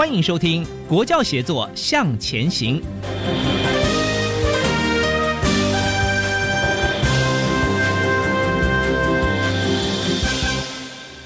欢迎收听《国教协作向前行》。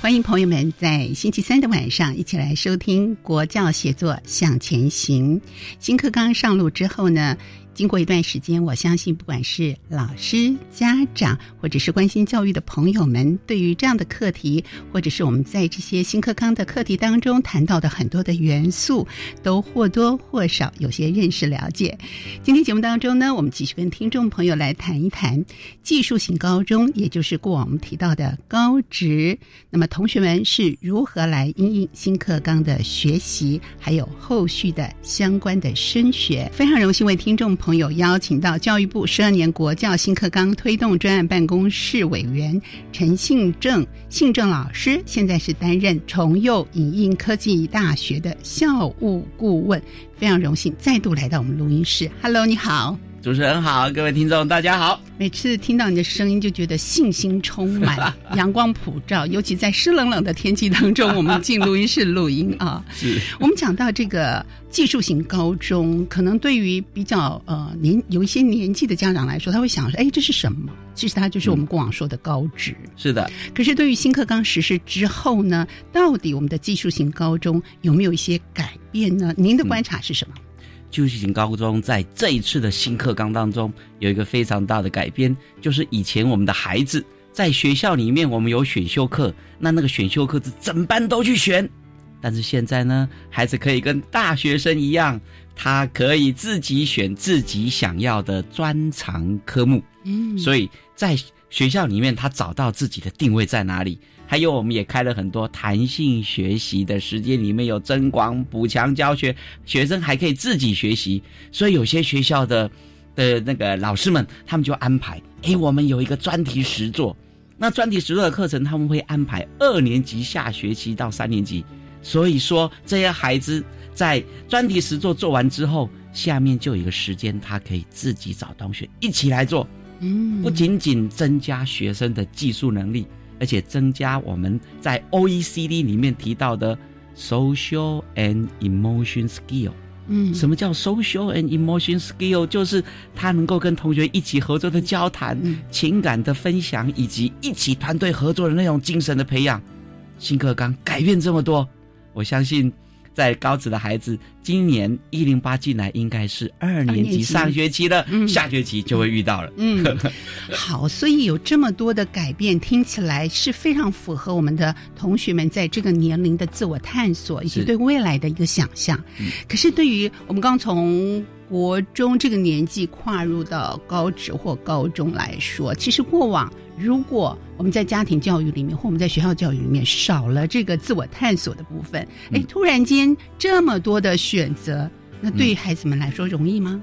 欢迎朋友们在星期三的晚上一起来收听《国教协作向前行》新课纲上路之后呢。经过一段时间，我相信不管是老师、家长，或者是关心教育的朋友们，对于这样的课题，或者是我们在这些新课纲的课题当中谈到的很多的元素，都或多或少有些认识了解。今天节目当中呢，我们继续跟听众朋友来谈一谈技术型高中，也就是过往我们提到的高职。那么同学们是如何来应应新课纲的学习，还有后续的相关的升学？非常荣幸为听众朋。朋友邀请到教育部十二年国教新课纲推动专案办公室委员陈信正，信正老师现在是担任重幼影印科技大学的校务顾问，非常荣幸再度来到我们录音室。Hello，你好。主持人好，各位听众大家好。每次听到你的声音，就觉得信心充满，阳光普照。尤其在湿冷冷的天气当中，我们进录音室录音啊。是我们讲到这个技术型高中，可能对于比较呃年有一些年纪的家长来说，他会想说：“哎，这是什么？”其实它就是我们过往说的高职。是的。可是对于新课纲实施之后呢，到底我们的技术型高中有没有一些改变呢？您的观察是什么？技术型高中在这一次的新课纲当中有一个非常大的改变，就是以前我们的孩子在学校里面，我们有选修课，那那个选修课是整班都去选，但是现在呢，孩子可以跟大学生一样，他可以自己选自己想要的专长科目，嗯，所以在学校里面，他找到自己的定位在哪里。还有，我们也开了很多弹性学习的时间，里面有增广补强教学，学生还可以自己学习。所以有些学校的的那个老师们，他们就安排：哎，我们有一个专题实作。那专题实作的课程，他们会安排二年级下学期到三年级。所以说，这些孩子在专题实作做完之后，下面就有一个时间，他可以自己找同学一起来做。嗯，不仅仅增加学生的技术能力。而且增加我们在 OECD 里面提到的 social and emotion skill。嗯，什么叫 social and emotion skill？就是他能够跟同学一起合作的交谈、情感的分享，以及一起团队合作的那种精神的培养。新课纲改变这么多，我相信。在高职的孩子，今年一零八进来应该是二年级上学期了，下学期就会遇到了。嗯，好，所以有这么多的改变，听起来是非常符合我们的同学们在这个年龄的自我探索以及对未来的一个想象。可是，对于我们刚从国中这个年纪跨入到高职或高中来说，其实过往。如果我们在家庭教育里面，或我们在学校教育里面少了这个自我探索的部分，哎，突然间这么多的选择，那对于孩子们来说容易吗？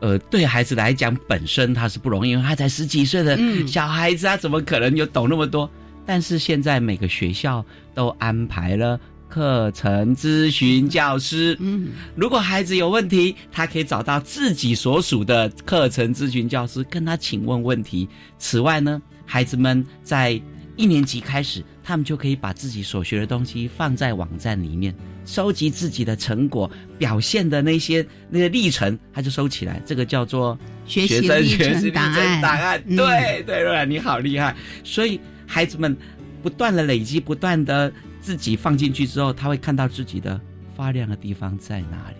呃，对孩子来讲本身他是不容易，因为他才十几岁的小孩子啊，怎么可能有懂那么多？但是现在每个学校都安排了课程咨询教师，嗯，如果孩子有问题，他可以找到自己所属的课程咨询教师跟他请问问题。此外呢？孩子们在一年级开始，他们就可以把自己所学的东西放在网站里面，收集自己的成果、表现的那些那个历程，他就收起来。这个叫做学习学习历程档案。程档案。嗯对对对，你好厉害！所以孩子们不断的累积，不断的自己放进去之后，他会看到自己的发亮的地方在哪里。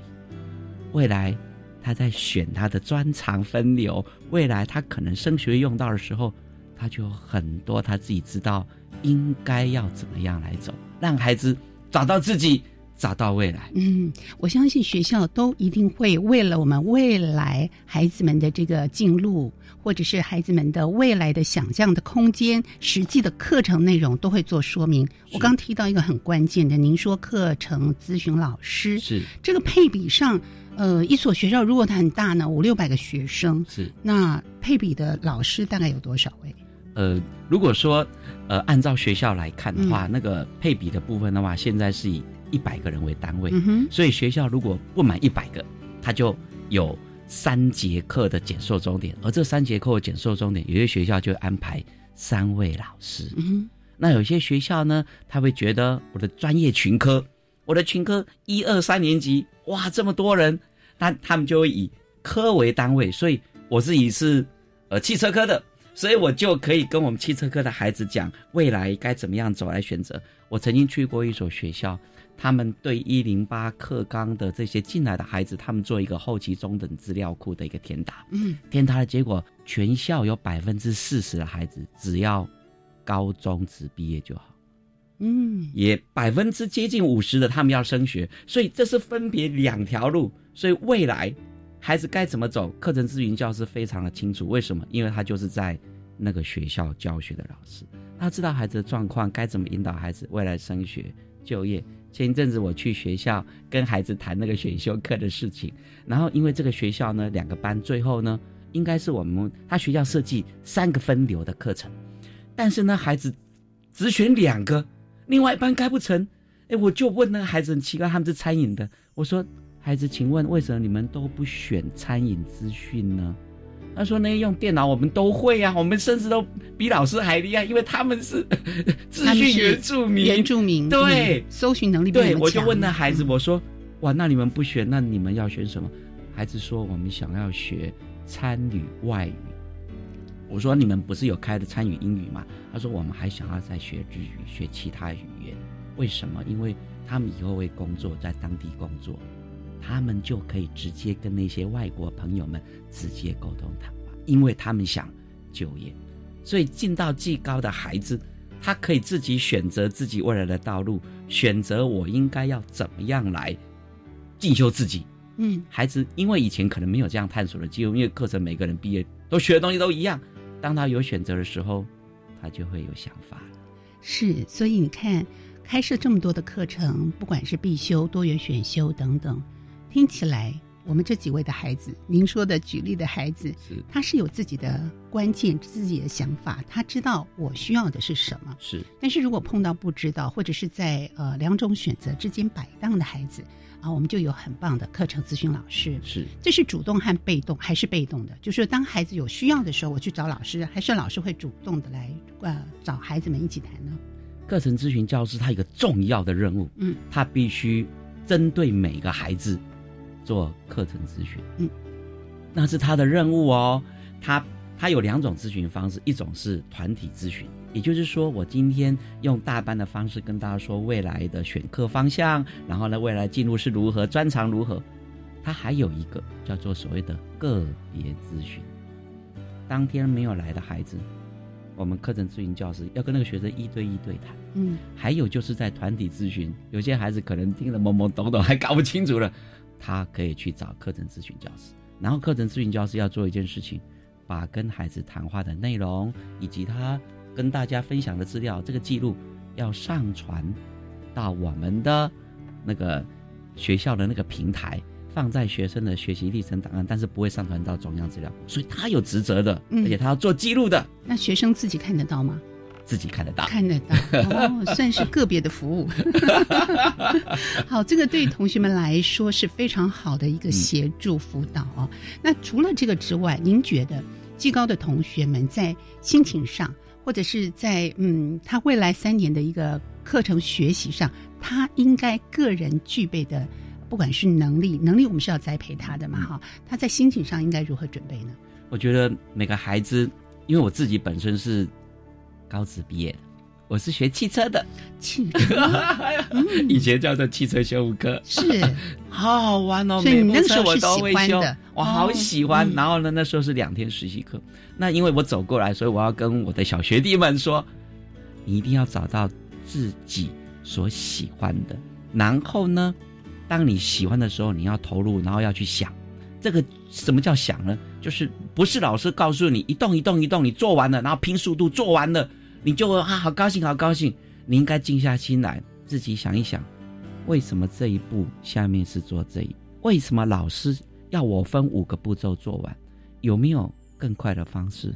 未来他在选他的专长分流，未来他可能升学用到的时候，他就有很多他自己知道应该要怎么样来走，让孩子找到自己，找到未来。嗯，我相信学校都一定会为了我们未来孩子们的这个进路，或者是孩子们的未来的想象的空间，实际的课程内容都会做说明。我刚提到一个很关键的，您说课程咨询老师是这个配比上，呃，一所学校如果它很大呢，五六百个学生，是，那配比的老师大概有多少位？呃，如果说呃按照学校来看的嗯话，那个配比的部分的话，现在是以一百个人为单位，嗯，所以学校如果不满一百个，他就有三节课的减寿终点，而这三节课的减寿终点，有些学校就安排三位老师。嗯，那有些学校呢，他会觉得我的专业群科，我的群科一二三年级，哇，这么多人，那他们就会以科为单位，所以我自己是呃汽车科的，所以我就可以跟我们汽车科的孩子讲未来该怎么样走来选择。我曾经去过一所学校，他们对一零八课纲的这些进来的孩子，他们做一个后期中等资料库的一个填答，嗯，填答的结果，全校有百分之四十的孩子只要高中职毕业就好。嗯，也百分之接近五十的他们要升学，所以这是分别两条路。所以未来孩子该怎么走，课程咨询教师非常的清楚。为什么？因为他就是在那个学校教学的老师，他知道孩子的状况，该怎么引导孩子未来升学、就业。前一阵子我去学校跟孩子谈那个选修课的事情，然后因为这个学校呢，两个班最后呢，应该是我们他学校设计三个分流的课程，但是呢，孩子只选两个。另外一班开不成，哎，我就问那个孩子很奇怪，他们是餐饮的，我说孩子，请问为什么你们都不选餐饮资讯呢？他说那用电脑我们都会啊，我们甚至都比老师还厉害，因为他们是 资讯原住民，原住民对嗯搜寻能力比对，我就问那孩子，嗯我说哇，那你们不学，那你们要学什么？孩子说我们想要学参与外语。我说你们不是有开的参与英语吗？他说我们还想要再学日语，学其他语言。为什么？因为他们以后会工作，在当地工作，他们就可以直接跟那些外国朋友们直接沟通谈话，因为他们想就业。所以进到技高的孩子，他可以自己选择自己未来的道路，选择我应该要怎么样来进修自己。嗯，孩子因为以前可能没有这样探索的机会，因为课程每个人毕业都学的东西都一样，当他有选择的时候，他就会有想法。是，所以你看，开设这么多的课程，不管是必修、多元选修等等，听起来我们这几位的孩子，您说的举例的孩子，是他是有自己的关键、自己的想法，他知道我需要的是什么。是但是如果碰到不知道，或者是在呃两种选择之间摆荡的孩子啊，我们就有很棒的课程咨询老师。是这是主动和被动，还是被动的？就是当孩子有需要的时候，我去找老师，还是老师会主动的来呃找孩子们一起谈呢？课程咨询教师他有一个重要的任务，嗯，他必须针对每个孩子做课程咨询，嗯，那是他的任务哦。他他有两种咨询方式，一种是团体咨询，也就是说，我今天用大班的方式跟大家说未来的选课方向，然后呢，未来进入是如何，专长如何。他还有一个叫做所谓的个别咨询，当天没有来的孩子，我们课程咨询教师要跟那个学生一对一对谈。嗯还有就是在团体咨询，有些孩子可能听得懵懵懂懂，还搞不清楚了，他可以去找课程咨询教师。然后课程咨询教师要做一件事情，把跟孩子谈话的内容以及他跟大家分享的资料，这个记录要上传到我们的那个学校的那个平台，放在学生的学习历程档案，但是不会上传到中央资料库，所以他有职责的，嗯而且他要做记录的，那学生自己看得到吗？自己看得到。看得到哦，算是个别的服务。好，这个对同学们来说是非常好的一个协助辅导哦。那除了这个之外，您觉得技高的同学们在心情上，或者是在嗯他未来三年的一个课程学习上，他应该个人具备的，不管是能力，能力我们是要栽培他的嘛哈，他在心情上应该如何准备呢？我觉得每个孩子，因为我自己本身是高职毕业的，我是学汽车的，汽车，以前叫做汽车修复科，是。好好玩哦，所以你每时候我都会修。我好哦喜欢。嗯。然后呢，那时候是两天实习课，那因为我走过来，所以我要跟我的小学弟们说，你一定要找到自己所喜欢的，然后呢，当你喜欢的时候，你要投入，然后要去想，这个什么叫想呢？就是不是老师告诉你一动一动一动，你做完了，然后拼速度做完了，你就啊好高兴好高兴。你应该静下心来，自己想一想，为什么这一步下面是做这一？为什么老师要我分五个步骤做完？有没有更快的方式，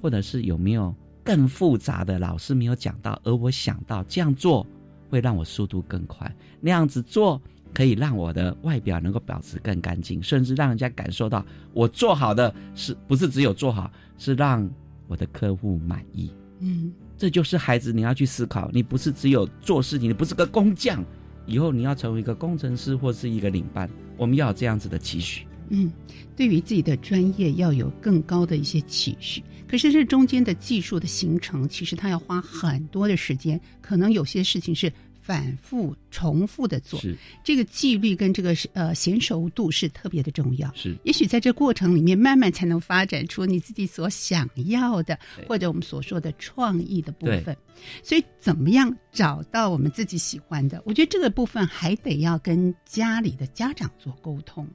或者是有没有更复杂的老师没有讲到，而我想到这样做会让我速度更快，那样子做可以让我的外表能够保持更干净，甚至让人家感受到我做好的是不是只有做好，是让我的客户满意。嗯这就是孩子你要去思考，你不是只有做事情，你不是个工匠，以后你要成为一个工程师或是一个领班，我们要有这样子的期许。嗯，对于自己的专业要有更高的一些期许。可是这中间的技术的形成，其实它要花很多的时间，可能有些事情是反复重复的做。这个纪律跟这个呃娴熟度是特别的重要。是，也许在这过程里面，慢慢才能发展出你自己所想要的，或者我们所说的创意的部分。所以，怎么样找到我们自己喜欢的？我觉得这个部分还得要跟家里的家长做沟通。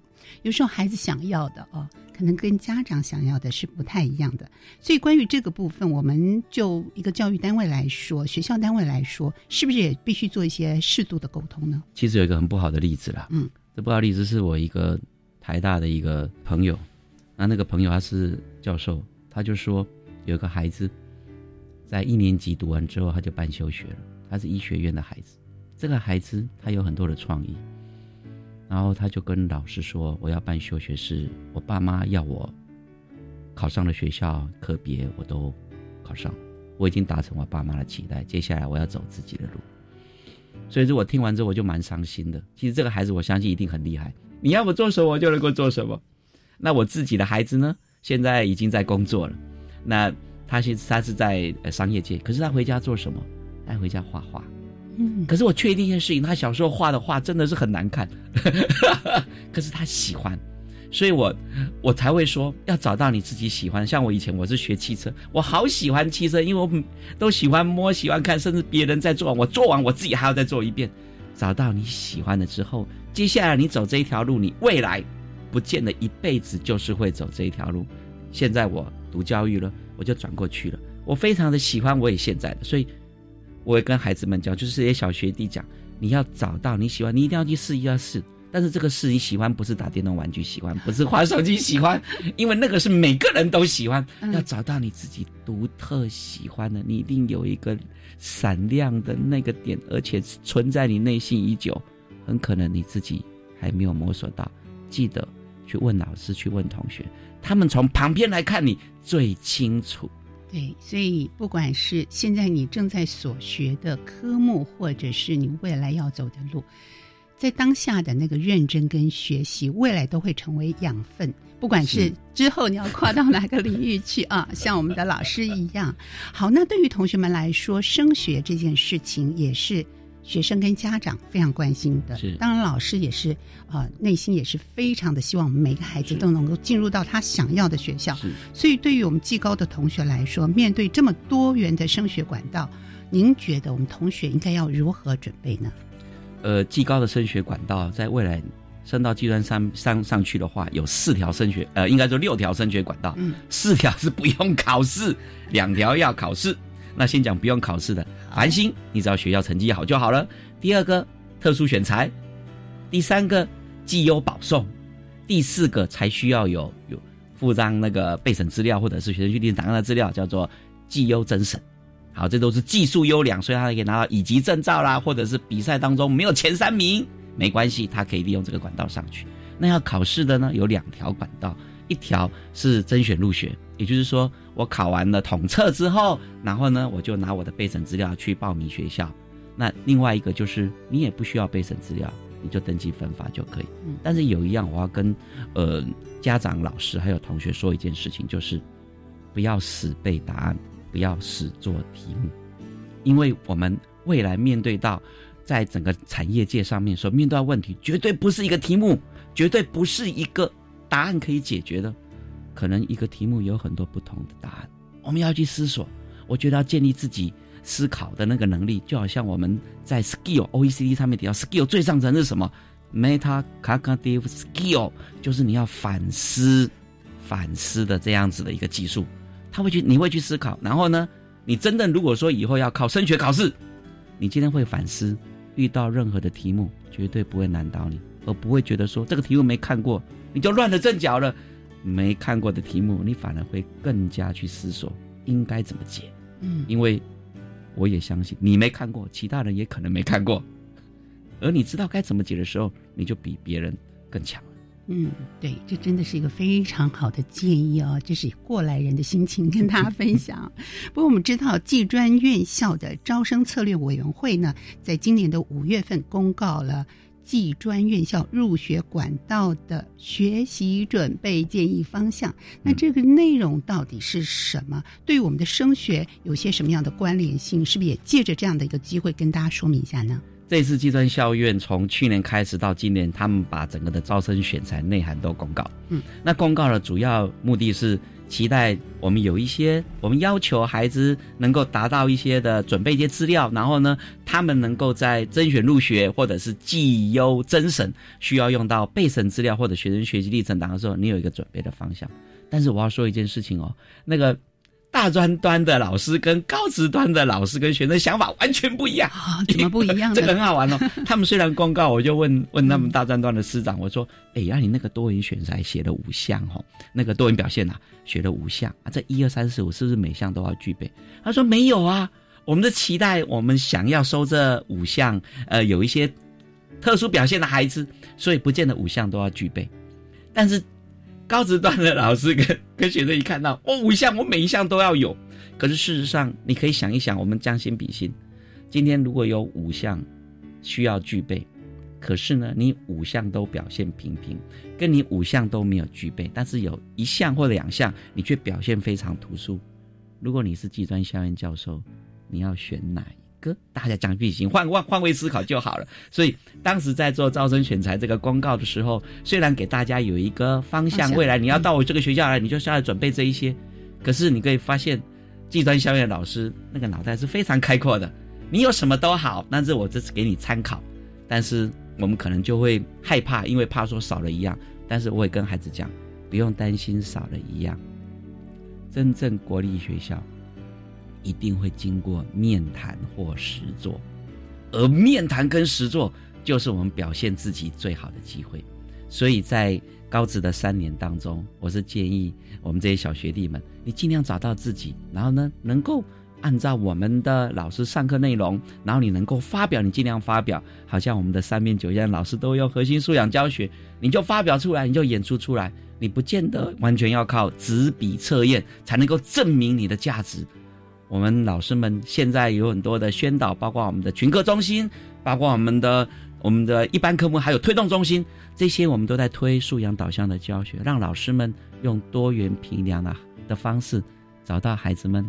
有时候孩子想要的哦，可能跟家长想要的是不太一样的。所以，关于这个部分，我们就一个教育单位来说，学校单位来说，是不是也必须做一些适度的沟通呢？其实有一个很不好的例子啦，嗯，这不好的例子是我一个台大的一个朋友，那那个朋友他是教授，他就说有个孩子在一年级读完之后他就办休学了，他是医学院的孩子，这个孩子他有很多的创意，然后他就跟老师说我要办休学是我爸妈要我考上了学校科别我都考上，我已经达成我爸妈的期待，接下来我要走自己的路。所以说我听完之后我就蛮伤心的。其实这个孩子我相信一定很厉害，你要我做什么我就能够做什么。那我自己的孩子呢，现在已经在工作了，那他现他是在商业界，可是他回家做什么？他回家画画。可是我确定一件事情，他小时候画的画真的是很难看，可是他喜欢，所以我我才会说要找到你自己喜欢。像我以前我是学汽车，我好喜欢汽车，因为我都喜欢摸、喜欢看，甚至别人在做，我做完我自己还要再做一遍。找到你喜欢的之后，接下来你走这一条路，你未来不见得一辈子就是会走这一条路。现在我读教育了，我就转过去了，我非常的喜欢我也现在的，所以。我也跟孩子们讲，就是这些小学弟讲，你要找到你喜欢，你一定要去试一下试。但是这个试你喜欢，不是打电动玩具喜欢，不是玩手机喜欢，因为那个是每个人都喜欢。嗯要找到你自己独特喜欢的，你一定有一个闪亮的那个点，而且存在你内心已久。很可能你自己还没有摸索到，记得去问老师，去问同学，他们从旁边来看你最清楚。对，所以不管是现在你正在所学的科目，或者是你未来要走的路，在当下的那个认真跟学习，未来都会成为养分。不管是是之后你要跨到哪个领域去啊，像我们的老师一样。好，那对于同学们来说，升学这件事情也是学生跟家长非常关心的。是当然老师也是啊、内心也是非常的希望我们每个孩子都能够进入到他想要的学校。是所以，对于我们技高的同学来说，面对这么多元的升学管道，您觉得我们同学应该要如何准备呢？呃，技高的升学管道，在未来升到计算上上上去的话，有四条升学，呃，应该说六条升学管道，嗯，四条是不用考试，两条要考试。那先讲不用考试的，繁星，你只要学校成绩好就好了。第二个，特殊选材；第三个，绩优保送；第四个才需要有有附上那个备审资料或者是学生确定档案的资料，叫做绩优甄审。好，这都是技术优良，所以他可以拿到乙级证照啦，或者是比赛当中没有前三名，没关系，他可以利用这个管道上去。那要考试的呢，有两条管道，一条是甄选入学，也就是说我考完了统测之后，然后呢我就拿我的备审资料去报名学校。那另外一个就是你也不需要备审资料，你就登记分发就可以。但是有一样我要跟呃家长、老师还有同学说一件事情，就是不要死背答案，不要死做题目，因为我们未来面对到在整个产业界上面所面对的问题，绝对不是一个题目，绝对不是一个答案可以解决的，可能一个题目有很多不同的答案，我们要去思索。我觉得要建立自己。思考的那个能力，就好像我们在 skill OECD 上面提到 skill 最上层是什么？meta cognitive skill，就是你要反思、反思的这样子的一个技术。他会去，你会去思考，然后呢，你真的如果说以后要考升学考试，你今天会反思，遇到任何的题目绝对不会难倒你，而不会觉得说这个题目没看过你就乱了阵脚了。没看过的题目，你反而会更加去思索应该怎么解。嗯，因为。我也相信你没看过，其他人也可能没看过，而你知道该怎么解的时候，你就比别人更强嗯，对，这真的是一个非常好的建议哦，这是过来人的心情跟大家分享。不过我们知道，技专院校的招生策略委员会呢，在今年的五月份公告了。技专院校入学管道的学习准备建议方向，那这个内容到底是什么？对于我们的升学有些什么样的关联性？是不是也借着这样的一个机会跟大家说明一下呢？这次技专校院从去年开始到今年，他们把整个的招生选材内涵都公告。嗯，那公告的主要目的是。期待我们有一些，我们要求孩子能够达到一些的准备一些资料，然后呢，他们能够在甄选入学或者是绩优甄审需要用到备审资料或者学生学习历程档的时候，你有一个准备的方向。但是我要说一件事情哦，那个。大专端的老师跟高职端的老师跟学生想法完全不一样啊？怎么不一样？这个很好玩哦。他们虽然公告，我就问问他们大专端的师长，我说：“哎，那你那个多元选材写了五项哦，那个多元表现呐，写了五项啊，这一二三四五是不是每项都要具备？”他说：“没有啊，我们的期待，我们想要收这五项，呃，有一些特殊表现的孩子，所以不见得五项都要具备，但是。”高职段的老师跟 跟学生一看到哦五项我每一项都要有，可是事实上你可以想一想，我们将心比心，今天如果有五项需要具备，可是呢你五项都表现平平，跟你五项都没有具备，但是有一项或两项你却表现非常突出，如果你是技专校院教授，你要选哪？个大家讲句行，换换换位思考就好了。所以当时在做招生选材这个公告的时候，虽然给大家有一个方向，未来你要到我这个学校来，你就是要准备这一些。可是你可以发现，技专校院老师那个脑袋是非常开阔的，你有什么都好，但是我这次给你参考。但是我们可能就会害怕，因为怕说少了一样。但是我会跟孩子讲，不用担心少了一样，真正国立学校。一定会经过面谈或实作，而面谈跟实作就是我们表现自己最好的机会。所以在高职的三年当中，我是建议我们这些小学弟们，你尽量找到自己，然后呢，能够按照我们的老师上课内容，然后你能够发表，你尽量发表。好像我们的三面九样老师都用核心素养教学，你就发表出来，你就演出出来，你不见得完全要靠纸笔测验才能够证明你的价值。我们老师们现在有很多的宣导，包括我们的群课中心，包括我们的我们的一般科目，还有推动中心，这些我们都在推素养导向的教学，让老师们用多元评量的的方式，找到孩子们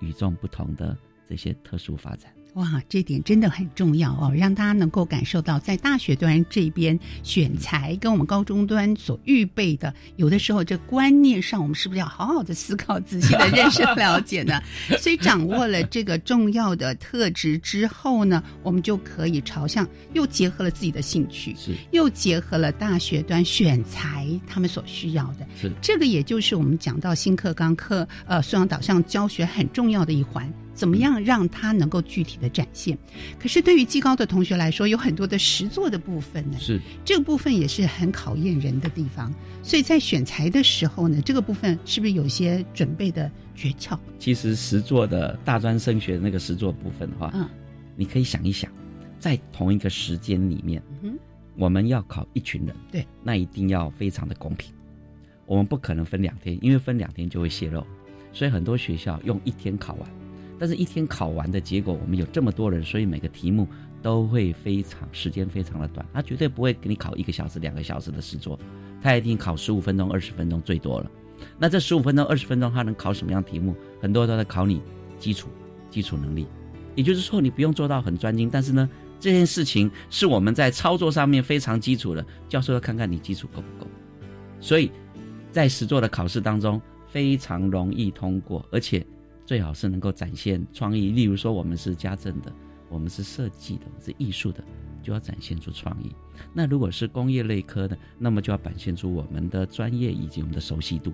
与众不同的这些特殊发展。哇，这点真的很重要哦，让大家能够感受到，在大学端这边选材跟我们高中端所预备的，有的时候这观念上，我们是不是要好好的思考、仔细的认识、了解呢？所以掌握了这个重要的特质之后呢，我们就可以朝向又结合了自己的兴趣，是又结合了大学端选材他们所需要的，是这个，也就是我们讲到新课纲课呃素养导向教学很重要的一环。怎么样让他能够具体的展现？可是对于技高的同学来说，有很多的实作的部分呢。是这个部分也是很考验人的地方。所以在选材的时候呢，这个部分是不是有些准备的诀窍？其实实作的大专升学的那个实作部分的话，嗯，你可以想一想，在同一个时间里面，嗯，我们要考一群人，对，那一定要非常的公平。我们不可能分两天，因为分两天就会泄露，所以很多学校用一天考完。但是，一天考完的结果，我们有这么多人，所以每个题目都会非常时间非常的短。他绝对不会给你考一个小时、两个小时的试作，他一定考十五分钟、二十分钟最多了。那这十五分钟、二十分钟，他能考什么样题目？很多都在考你基础、基础能力。也就是说，你不用做到很专精，但是呢，这件事情是我们在操作上面非常基础的。教授要看看你基础够不够。所以，在实作的考试当中，非常容易通过，而且。最好是能够展现创意，例如说我们是家政的，我们是设计的，是艺术的，就要展现出创意。那如果是工业类科的，那么就要展现出我们的专业以及我们的熟悉度。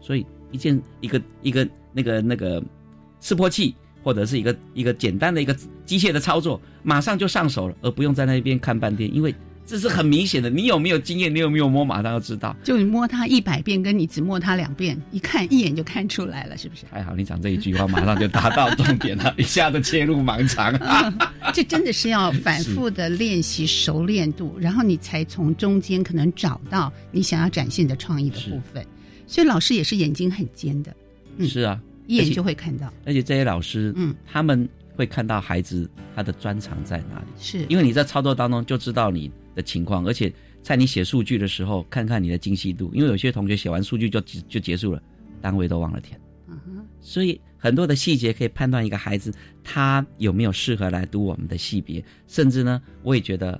所以一件一个一个那个那个示波器，或者是一个一个简单的一个机械的操作，马上就上手了，而不用在那边看半天，因为。这是很明显的，你有没有经验？你有没有摸？马上要知道。就你摸它一百遍，跟你只摸它两遍，一看一眼就看出来了，是不是？还好你讲这一句话，马上就达到重点了，一下子切入盲肠。这真的是要反复的练习熟练度，然后你才从中间可能找到你想要展现的创意的部分。所以老师也是眼睛很尖的，是啊，一眼就会看到。而且这些老师，嗯，他们会看到孩子他的专长在哪里，是因为你在操作当中就知道你。的情况，而且在你写数据的时候，看看你的精细度，因为有些同学写完数据就就结束了，单位都忘了填。嗯哼，所以很多的细节可以判断一个孩子他有没有适合来读我们的系别，甚至呢，我也觉得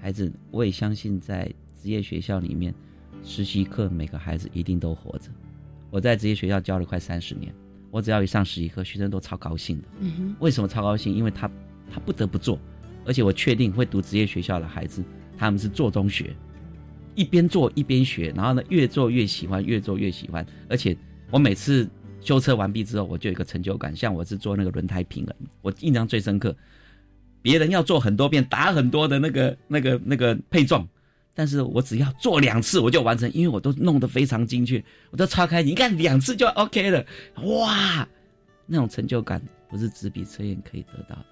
孩子，我也相信在职业学校里面，实习课每个孩子一定都活着。我在职业学校教了快三十年，我只要一上实习课，学生都超高兴的。嗯哼，为什么超高兴？因为他他不得不做，而且我确定会读职业学校的孩子。他们是做中学，一边做一边学，然后呢越做越喜欢，越做越喜欢。而且我每次修车完毕之后，我就有一个成就感。像我是做那个轮胎平衡，我印象最深刻。别人要做很多遍，打很多的那个、那个、那个配重，但是我只要做两次我就完成，因为我都弄得非常精确，我都超开心。你看两次就 OK 了，哇，那种成就感不是纸笔测验可以得到的，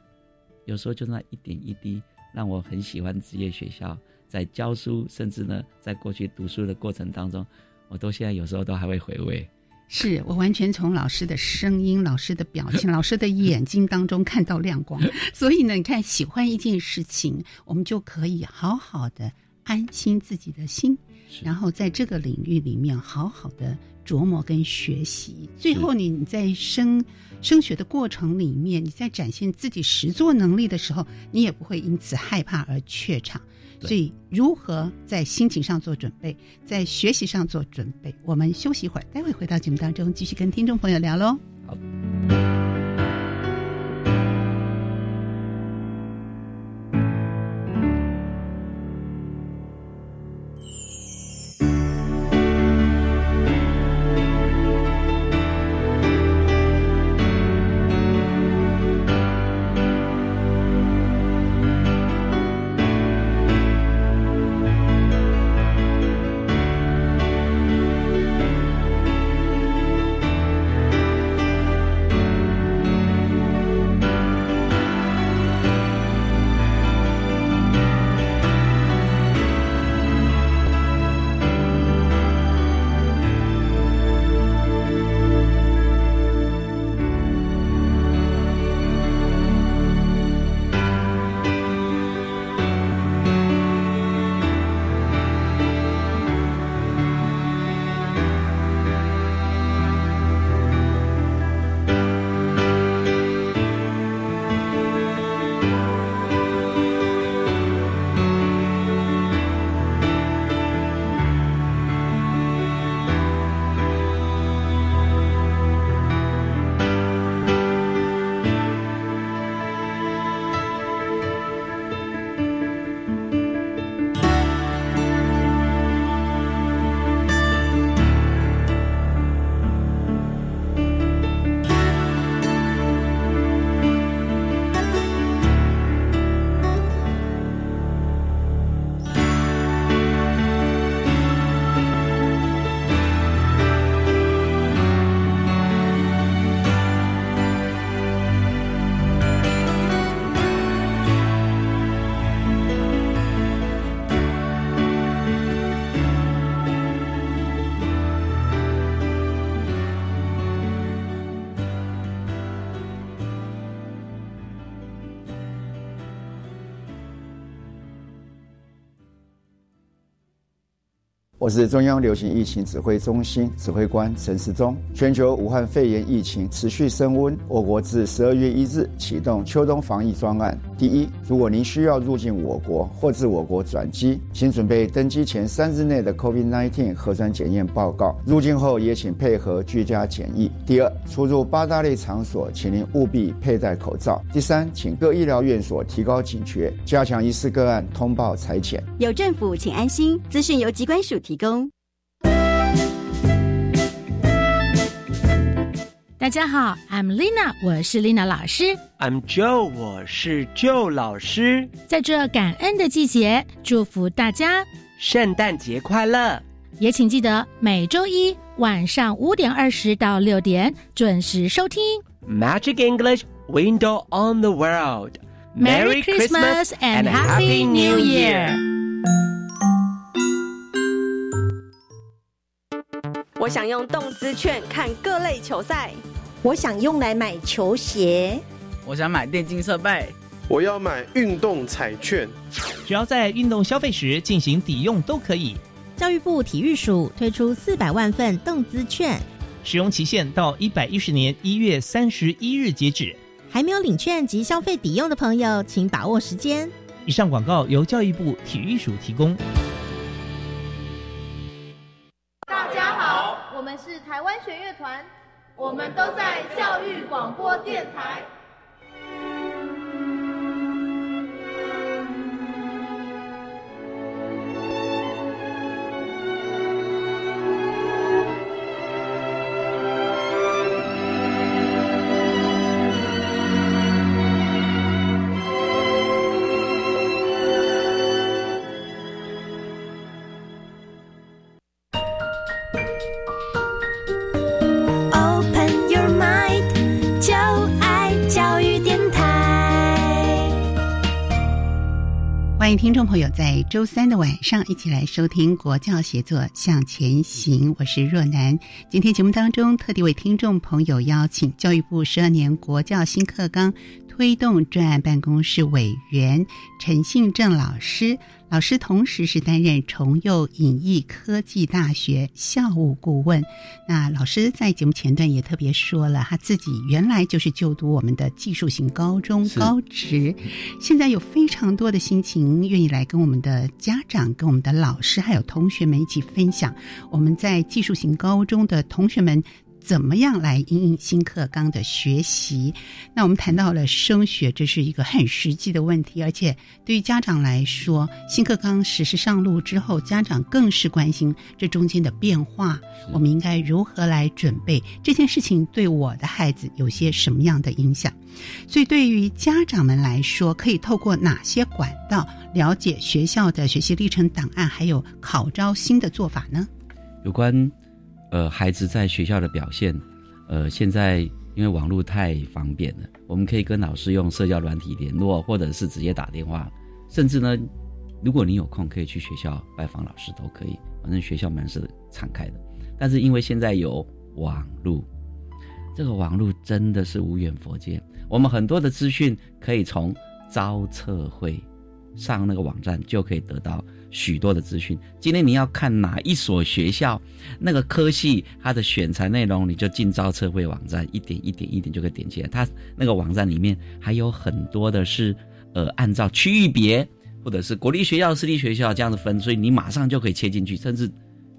有时候就那一点一滴。让我很喜欢职业学校，在教书，甚至呢，在过去读书的过程当中，我都现在有时候都还会回味。是我完全从老师的声音、老师的表情、老师的眼睛当中看到亮光。所以呢，你看，喜欢一件事情，我们就可以好好的安心自己的心，然后在这个领域里面好好的琢磨跟学习。最后，你你在升。升学的过程里面，你在展现自己实作能力的时候，你也不会因此害怕而怯场。所以，如何在心情上做准备，在学习上做准备？我们休息一会儿，待会回到节目当中，继续跟听众朋友聊喽。好。我是中央流行疫情指挥中心指挥官陈时中。全球武汉肺炎疫情持续升温，我国自十二月一日启动秋冬防疫专案。第一，如果您需要入境我国或自我国转机，请准备登机前三日内的 COVID-19 核酸检验报告。入境后也请配合居家检疫。第二，出入八大类场所，请您务必佩戴口罩。第三，请各医疗院所提高警觉，加强疑似个案通报裁剪。有政府，请安心。资讯由机关署提供。大家好，I'm Lina，我是 Lina 老师。I'm Joe，我是 Joe 老师。在这感恩的季节，祝福大家圣诞节快乐！也请记得每周一晚上五点二十到六点准时收听 Magic English Window on the World。Merry Christmas and Happy New Year！我想用动资券看各类球赛，我想用来买球鞋，我想买电竞设备，我要买运动彩券。只要在运动消费时进行抵用都可以。教育部体育署推出四百万份动资券，使用期限到一百一十年一月三十一日截止。还没有领券及消费抵用的朋友，请把握时间。以上广告由教育部体育署提供。大家好，我们是台湾弦乐团，我们都在教育广播电台。听众朋友在周三的晚上一起来收听国教协作向前行，我是若楠。今天节目当中特地为听众朋友邀请教育部十二年国教新课纲推动专案办公室委员陈信正老师。老师同时是担任重幼影艺科技大学校务顾问。那老师在节目前段也特别说了，他自己原来就是就读我们的技术型高中高职，现在有非常多的心情愿意来跟我们的家长、跟我们的老师还有同学们一起分享我们在技术型高中的同学们。怎么样来应应新课纲的学习？那我们谈到了升学，这是一个很实际的问题，而且对于家长来说，新课纲实施上路之后，家长更是关心这中间的变化。我们应该如何来准备这件事情？对我的孩子有些什么样的影响？所以，对于家长们来说，可以透过哪些管道了解学校的学习历程档案，还有考招新的做法呢？有关。呃，孩子在学校的表现，呃，现在因为网络太方便了，我们可以跟老师用社交软体联络，或者是直接打电话，甚至呢，如果你有空可以去学校拜访老师都可以，反正学校门是敞开的。但是因为现在有网络，这个网络真的是无远佛界，我们很多的资讯可以从招测会上那个网站就可以得到。许多的资讯，今天你要看哪一所学校，那个科系它的选材内容，你就进招测会网站，一点一点一点就可以点进来。它那个网站里面还有很多的是，呃，按照区域别或者是国立学校、私立学校这样子分，所以你马上就可以切进去，甚至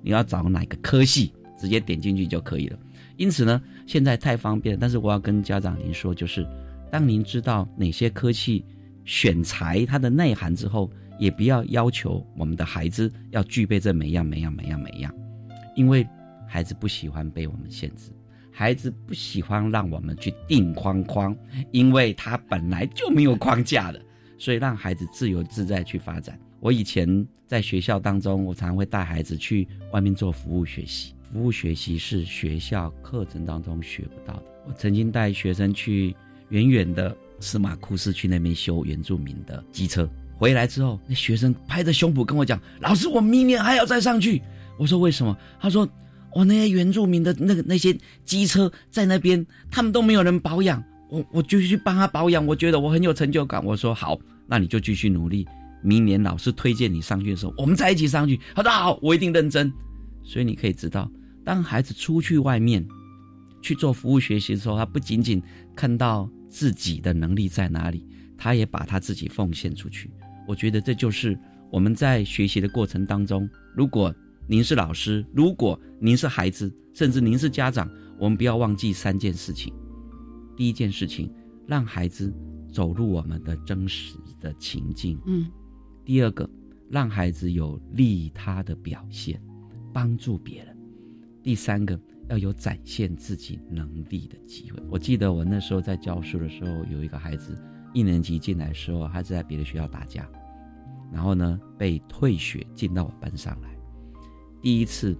你要找哪个科系，直接点进去就可以了。因此呢，现在太方便，但是我要跟家长您说，就是当您知道哪些科系选材它的内涵之后。也不要要求我们的孩子要具备这每样每样每样每样，因为孩子不喜欢被我们限制，孩子不喜欢让我们去定框框，因为他本来就没有框架的，所以让孩子自由自在去发展。我以前在学校当中，我常会带孩子去外面做服务学习，服务学习是学校课程当中学不到的。我曾经带学生去远远的司马库斯去那边修原住民的机车。回来之后，那学生拍着胸脯跟我讲：“老师，我明年还要再上去。”我说：“为什么？”他说：“我那些原住民的那个那些机车在那边，他们都没有人保养，我我就去帮他保养，我觉得我很有成就感。”我说：“好，那你就继续努力，明年老师推荐你上去的时候，我们再一起上去。他说好，我一定认真。所以你可以知道，当孩子出去外面去做服务学习的时候，他不仅仅看到自己的能力在哪里，他也把他自己奉献出去。我觉得这就是我们在学习的过程当中，如果您是老师，如果您是孩子，甚至您是家长，我们不要忘记三件事情。第一件事情，让孩子走入我们的真实的情境。嗯。第二个，让孩子有利他的表现，帮助别人。第三个，要有展现自己能力的机会。我记得我那时候在教书的时候，有一个孩子一年级进来的时候，他是在别的学校打架，然后呢被退学进到我班上来。第一次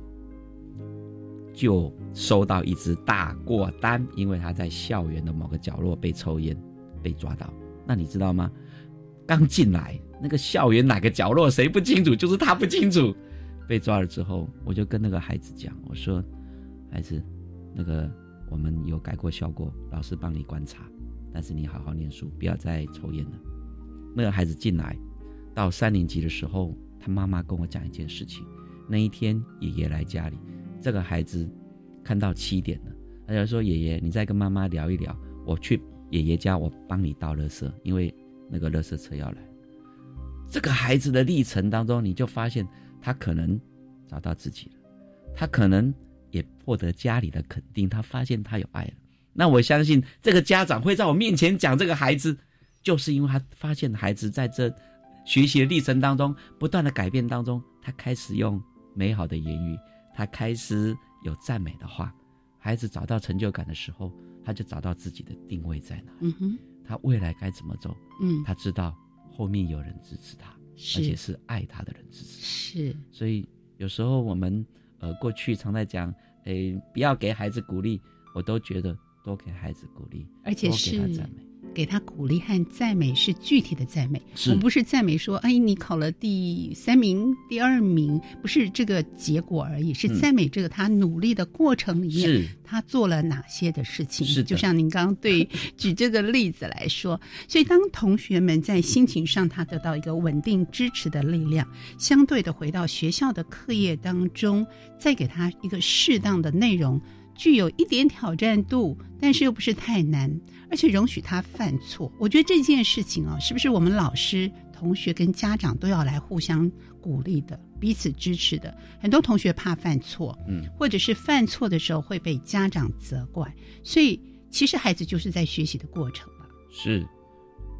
就收到一支大过单，因为他在校园的某个角落被抽烟，被抓到。那你知道吗？刚进来。那个校园哪个角落谁不清楚？就是他不清楚。被抓了之后，我就跟那个孩子讲：“我说，孩子，那个我们有改过校过，老师帮你观察，但是你好好念书，不要再抽烟了。”那个孩子进来，到三年级的时候，他妈妈跟我讲一件事情：那一天爷爷来家里，这个孩子看到七点了，他就说：“爷爷，你再跟妈妈聊一聊，我去爷爷家，我帮你倒垃圾，因为那个垃圾车要来。”这个孩子的历程当中，你就发现他可能找到自己了，他可能也获得家里的肯定，他发现他有爱了。那我相信这个家长会在我面前讲这个孩子，就是因为他发现孩子在这学习的历程当中不断的改变当中，他开始用美好的言语，他开始有赞美的话。孩子找到成就感的时候，他就找到自己的定位在哪，嗯哼，他未来该怎么走，嗯，他知道。后面有人支持他，而且是爱他的人支持。是，所以有时候我们呃过去常在讲，诶，不要给孩子鼓励，我都觉得多给孩子鼓励，而且是赞美。给他鼓励和赞美是具体的赞美，我不是赞美说，哎，你考了第三名、第二名，不是这个结果而已，是赞美这个他努力的过程里面，他做了哪些的事情。是，就像您刚刚对举这个例子来说，所以当同学们在心情上他得到一个稳定支持的力量，相对的回到学校的课业当中，再给他一个适当的内容。具有一点挑战度，但是又不是太难，而且容许他犯错。我觉得这件事情啊，是不是我们老师、同学跟家长都要来互相鼓励的，彼此支持的？很多同学怕犯错，嗯，或者是犯错的时候会被家长责怪，所以其实孩子就是在学习的过程吧。是，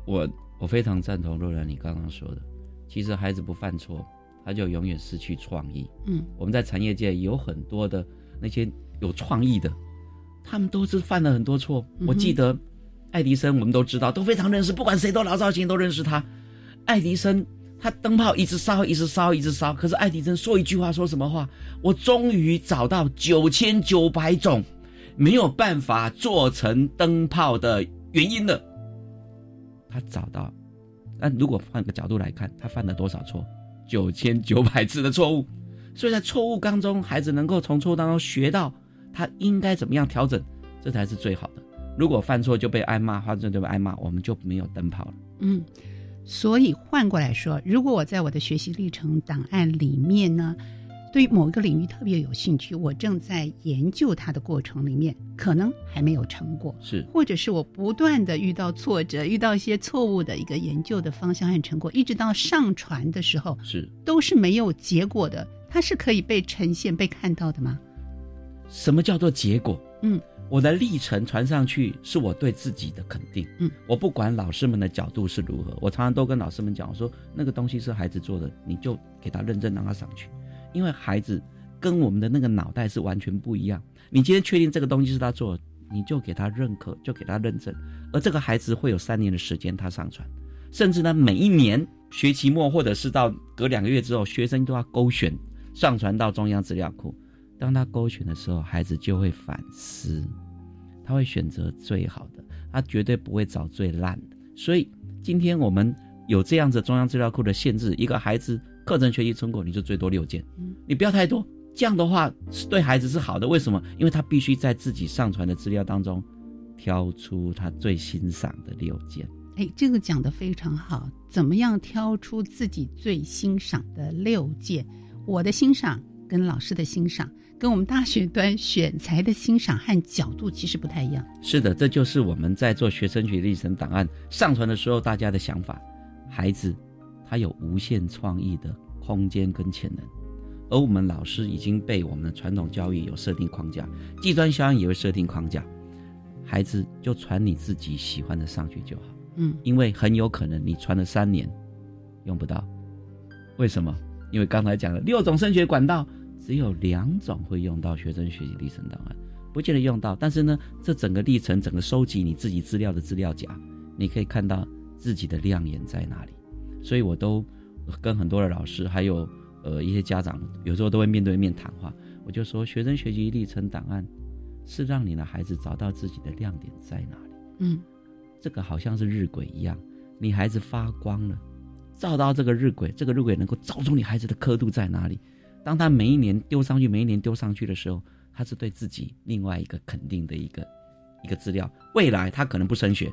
我我非常赞同若兰你刚刚说的，其实孩子不犯错，他就永远失去创意。嗯，我们在产业界有很多的那些。有创意的，他们都是犯了很多错。我记得，爱迪生我们都知道，都非常认识，不管谁都老早前都认识他。爱迪生他灯泡一直烧，一直烧，一直烧。可是爱迪生说一句话，说什么话？我终于找到九千九百种没有办法做成灯泡的原因了。他找到，但如果换个角度来看，他犯了多少错？九千九百次的错误。所以在错误当中，孩子能够从错误当中学到。他应该怎么样调整，这才是最好的。如果犯错就被挨骂，犯错就被挨骂，我们就没有灯泡了。嗯，所以换过来说，如果我在我的学习历程档案里面呢，对于某一个领域特别有兴趣，我正在研究它的过程里面，可能还没有成果，是，或者是我不断的遇到挫折，遇到一些错误的一个研究的方向和成果，一直到上传的时候，是，都是没有结果的。它是可以被呈现、被看到的吗？什么叫做结果？嗯，我的历程传上去是我对自己的肯定。嗯，我不管老师们的角度是如何，我常常都跟老师们讲，我说那个东西是孩子做的，你就给他认真让他上去，因为孩子跟我们的那个脑袋是完全不一样。你今天确定这个东西是他做的，你就给他认可，就给他认证。而这个孩子会有三年的时间他上传，甚至呢每一年学期末或者是到隔两个月之后，学生都要勾选上传到中央资料库。当他勾选的时候，孩子就会反思，他会选择最好的，他绝对不会找最烂的。所以今天我们有这样子中央资料库的限制，一个孩子课程学习成果你就最多六件，你不要太多，这样的话是对孩子是好的。为什么？因为他必须在自己上传的资料当中挑出他最欣赏的六件。哎，这个讲的非常好。怎么样挑出自己最欣赏的六件？我的欣赏跟老师的欣赏，跟我们大学端选材的欣赏和角度其实不太一样。是的，这就是我们在做学生学历程档案上传的时候，大家的想法。孩子他有无限创意的空间跟潜能，而我们老师已经被我们的传统教育有设定框架，计算效应也会设定框架。孩子就传你自己喜欢的上去就好。嗯，因为很有可能你传了三年，用不到。为什么？因为刚才讲了六种升学管道，只有两种会用到学生学习历程档案，不见得用到。但是呢，这整个历程，整个收集你自己资料的资料夹，你可以看到自己的亮眼在哪里。所以我都跟很多的老师，还有呃一些家长，有时候都会面对面谈话。我就说，学生学习历程档案是让你的孩子找到自己的亮点在哪里。嗯。这个好像是日晷一样，你孩子发光了，照到这个日晷，这个日晷能够照出你孩子的刻度在哪里。当他每一年丢上去，每一年丢上去的时候，他是对自己另外一个肯定的一个一个资料。未来他可能不升学，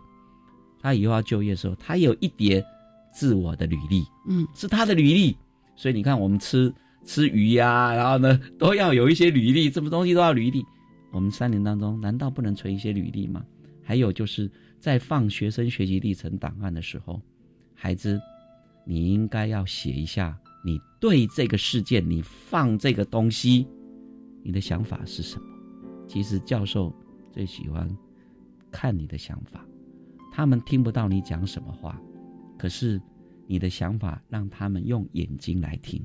他以后要就业的时候，他有一叠自我的履历，嗯，是他的履历。所以你看，我们吃 吃鱼呀，然后呢都要有一些履历，什么东西都要履历。我们三年当中，难道不能存一些履历吗？还有就是。在放学生学习历程档案的时候，孩子，你应该要写一下你对这个事件，你放这个东西，你的想法是什么？其实教授最喜欢看你的想法，他们听不到你讲什么话，可是你的想法让他们用眼睛来听。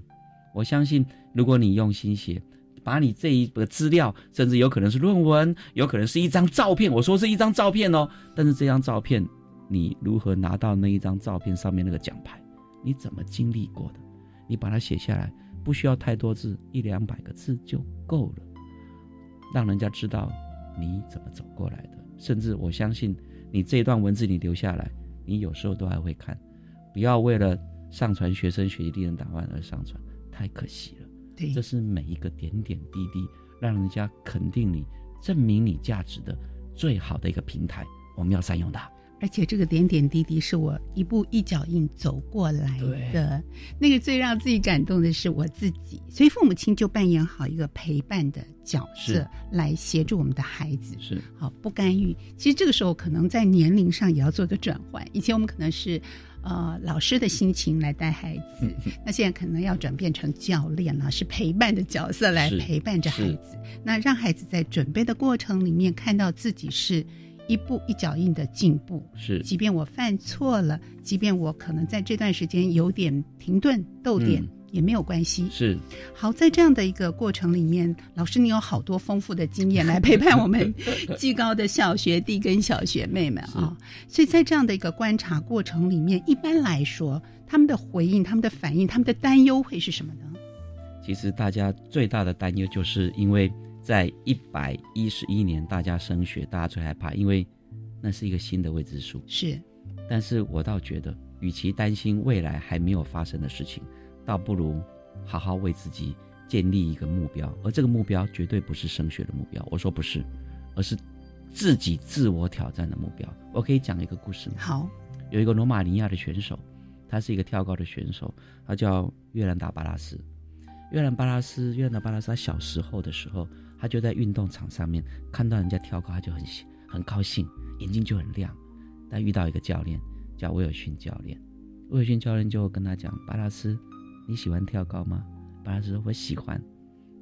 我相信，如果你用心写。把你这一个资料，甚至有可能是论文，有可能是一张照片。我说是一张照片哦，但是这张照片，你如何拿到那一张照片上面那个奖牌？你怎么经历过的？你把它写下来，不需要太多字，一两百个字就够了，让人家知道你怎么走过来的。甚至我相信，你这段文字你留下来，你有时候都还会看。不要为了上传学生学习历程档案而上传，太可惜了。对这是每一个点点滴滴，让人家肯定你、证明你价值的最好的一个平台，我们要善用它。而且这个点点滴滴是我一步一脚印走过来的。那个最让自己感动的是我自己，所以父母亲就扮演好一个陪伴的角色，来协助我们的孩子。是好不干预。其实这个时候可能在年龄上也要做一个转换。以前我们可能是。呃，老师的心情来带孩子，那现在可能要转变成教练了，是陪伴的角色来陪伴着孩子。那让孩子在准备的过程里面看到自己是一步一脚印的进步。是，即便我犯错了，即便我可能在这段时间有点停顿逗点。也没有关系。是好，在这样的一个过程里面，老师你有好多丰富的经验来陪伴我们 技高的小学弟跟小学妹们啊。所以在这样的一个观察过程里面，一般来说，他们的回应、他们的反应、他们的担忧会是什么呢？其实大家最大的担忧，就是因为在一百一十一年，大家升学，大家最害怕，因为那是一个新的未知数。是，但是我倒觉得，与其担心未来还没有发生的事情。倒不如好好为自己建立一个目标，而这个目标绝对不是升学的目标。我说不是，而是自己自我挑战的目标。我可以讲一个故事吗？好，有一个罗马尼亚的选手，他是一个跳高的选手，他叫约兰达巴拉斯。约兰巴拉斯，约兰达巴拉斯，他小时候的时候，他就在运动场上面看到人家跳高，他就很很高兴，眼睛就很亮。但遇到一个教练叫威尔逊教练，威尔逊教练就跟他讲：“巴拉斯。”你喜欢跳高吗？巴拉斯说：“我喜欢。”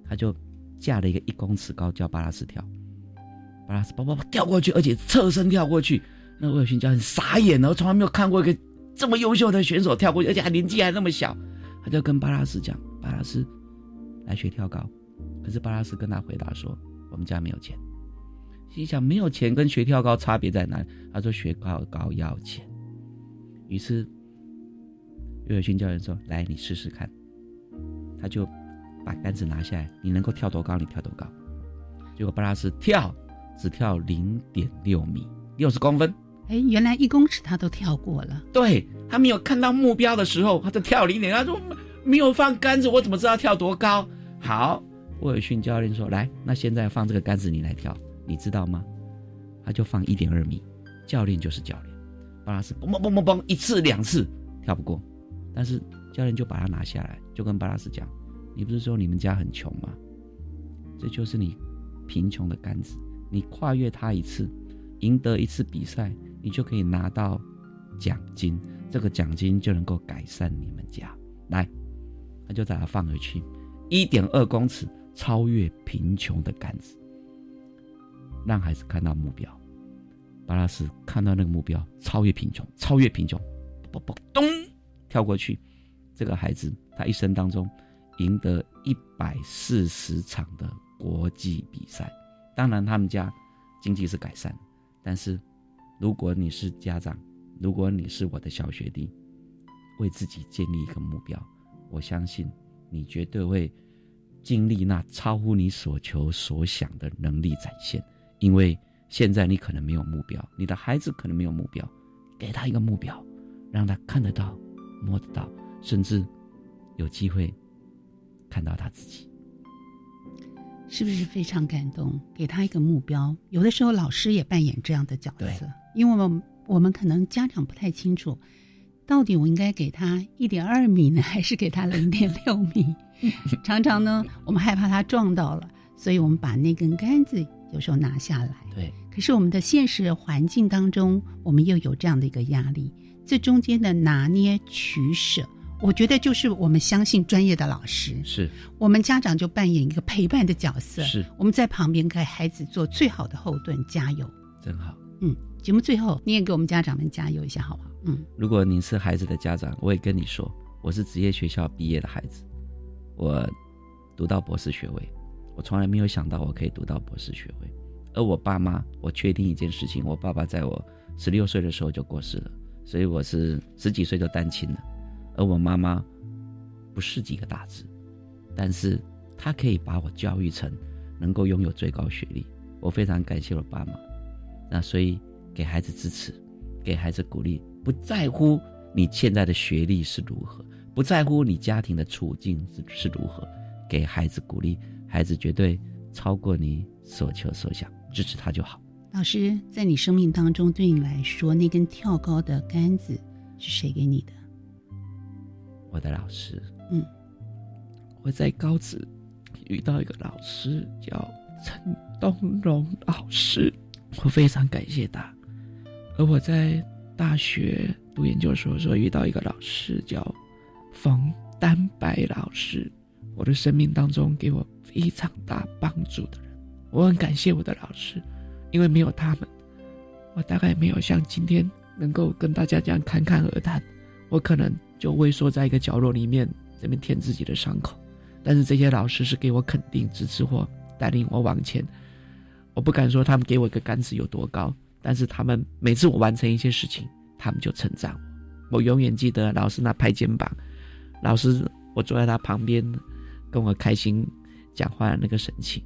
他就架了一个一公尺高叫巴拉斯跳。巴拉斯啪啪啪跳过去，而且侧身跳过去。那威尔逊教练傻眼了，从来没有看过一个这么优秀的选手跳过去，而且还年纪还那么小。他就跟巴拉斯讲：“巴拉斯来学跳高。”可是巴拉斯跟他回答说：“我们家没有钱。”心想：没有钱跟学跳高差别在哪里？他说：“学跳高要钱。”于是。岳尔逊教练说：“来，你试试看。”他就把杆子拿下来，你能够跳多高，你跳多高。结果巴拉斯跳只跳零点六米，六十公分。哎，原来一公尺他都跳过了。对他没有看到目标的时候，他就跳零点。他说：“没有放杆子，我怎么知道跳多高？”好，威尔逊教练说：“来，那现在放这个杆子，你来跳，你知道吗？”他就放一点二米。教练就是教练，巴拉斯嘣嘣嘣嘣嘣一次两次跳不过，但是教练就把他拿下来，就跟巴拉斯讲：“你不是说你们家很穷吗？这就是你贫穷的杆子，你跨越他一次，赢得一次比赛，你就可以拿到奖金，这个奖金就能够改善你们家。来，他就把它放回去，一点二公尺超越贫穷的杆子，让孩子看到目标。巴拉斯看到那个目标，超越贫穷，超越贫穷，啵啵咚跳过去。这个孩子他一生当中赢得一百四十场的国际比赛。当然，他们家经济是改善，但是如果你是家长，如果你是我的小学弟，为自己建立一个目标，我相信你绝对会经历那超乎你所求所想的能力展现，因为。现在你可能没有目标，你的孩子可能没有目标，给他一个目标，让他看得到、摸得到，甚至有机会看到他自己，是不是非常感动？给他一个目标，有的时候老师也扮演这样的角色，因为我们我们可能家长不太清楚，到底我应该给他一点二米呢，还是给他零点六米？常常呢，我们害怕他撞到了，所以我们把那根杆子有时候拿下来。对。可是我们的现实环境当中，我们又有这样的一个压力，这中间的拿捏取舍，我觉得就是我们相信专业的老师，是我们家长就扮演一个陪伴的角色，是我们在旁边给孩子做最好的后盾，加油，真好。嗯，节目最后你也给我们家长们加油一下，好不好？嗯，如果您是孩子的家长，我也跟你说，我是职业学校毕业的孩子，我读到博士学位，我从来没有想到我可以读到博士学位。而我爸妈，我确定一件事情：我爸爸在我十六岁的时候就过世了，所以我是十几岁就单亲了。而我妈妈不是几个大字，但是她可以把我教育成能够拥有最高学历。我非常感谢我爸妈。那所以给孩子支持，给孩子鼓励，不在乎你现在的学历是如何，不在乎你家庭的处境是是如何，给孩子鼓励，孩子绝对超过你所求所想。支持他就好。老师，在你生命当中，对你来说，那根跳高的杆子是谁给你的？我的老师。嗯，我在高职遇到一个老师，叫陈东荣老师，我非常感谢他。而我在大学读研究所时候遇到一个老师，叫冯丹白老师，我的生命当中给我非常大帮助的人。我很感谢我的老师，因为没有他们，我大概没有像今天能够跟大家这样侃侃而谈，我可能就畏缩在一个角落里面，这边舔自己的伤口。但是这些老师是给我肯定、支持或带领我往前。我不敢说他们给我一个杆子有多高，但是他们每次我完成一些事情，他们就称赞我。我永远记得老师那拍肩膀，老师我坐在他旁边，跟我开心讲话的那个神情。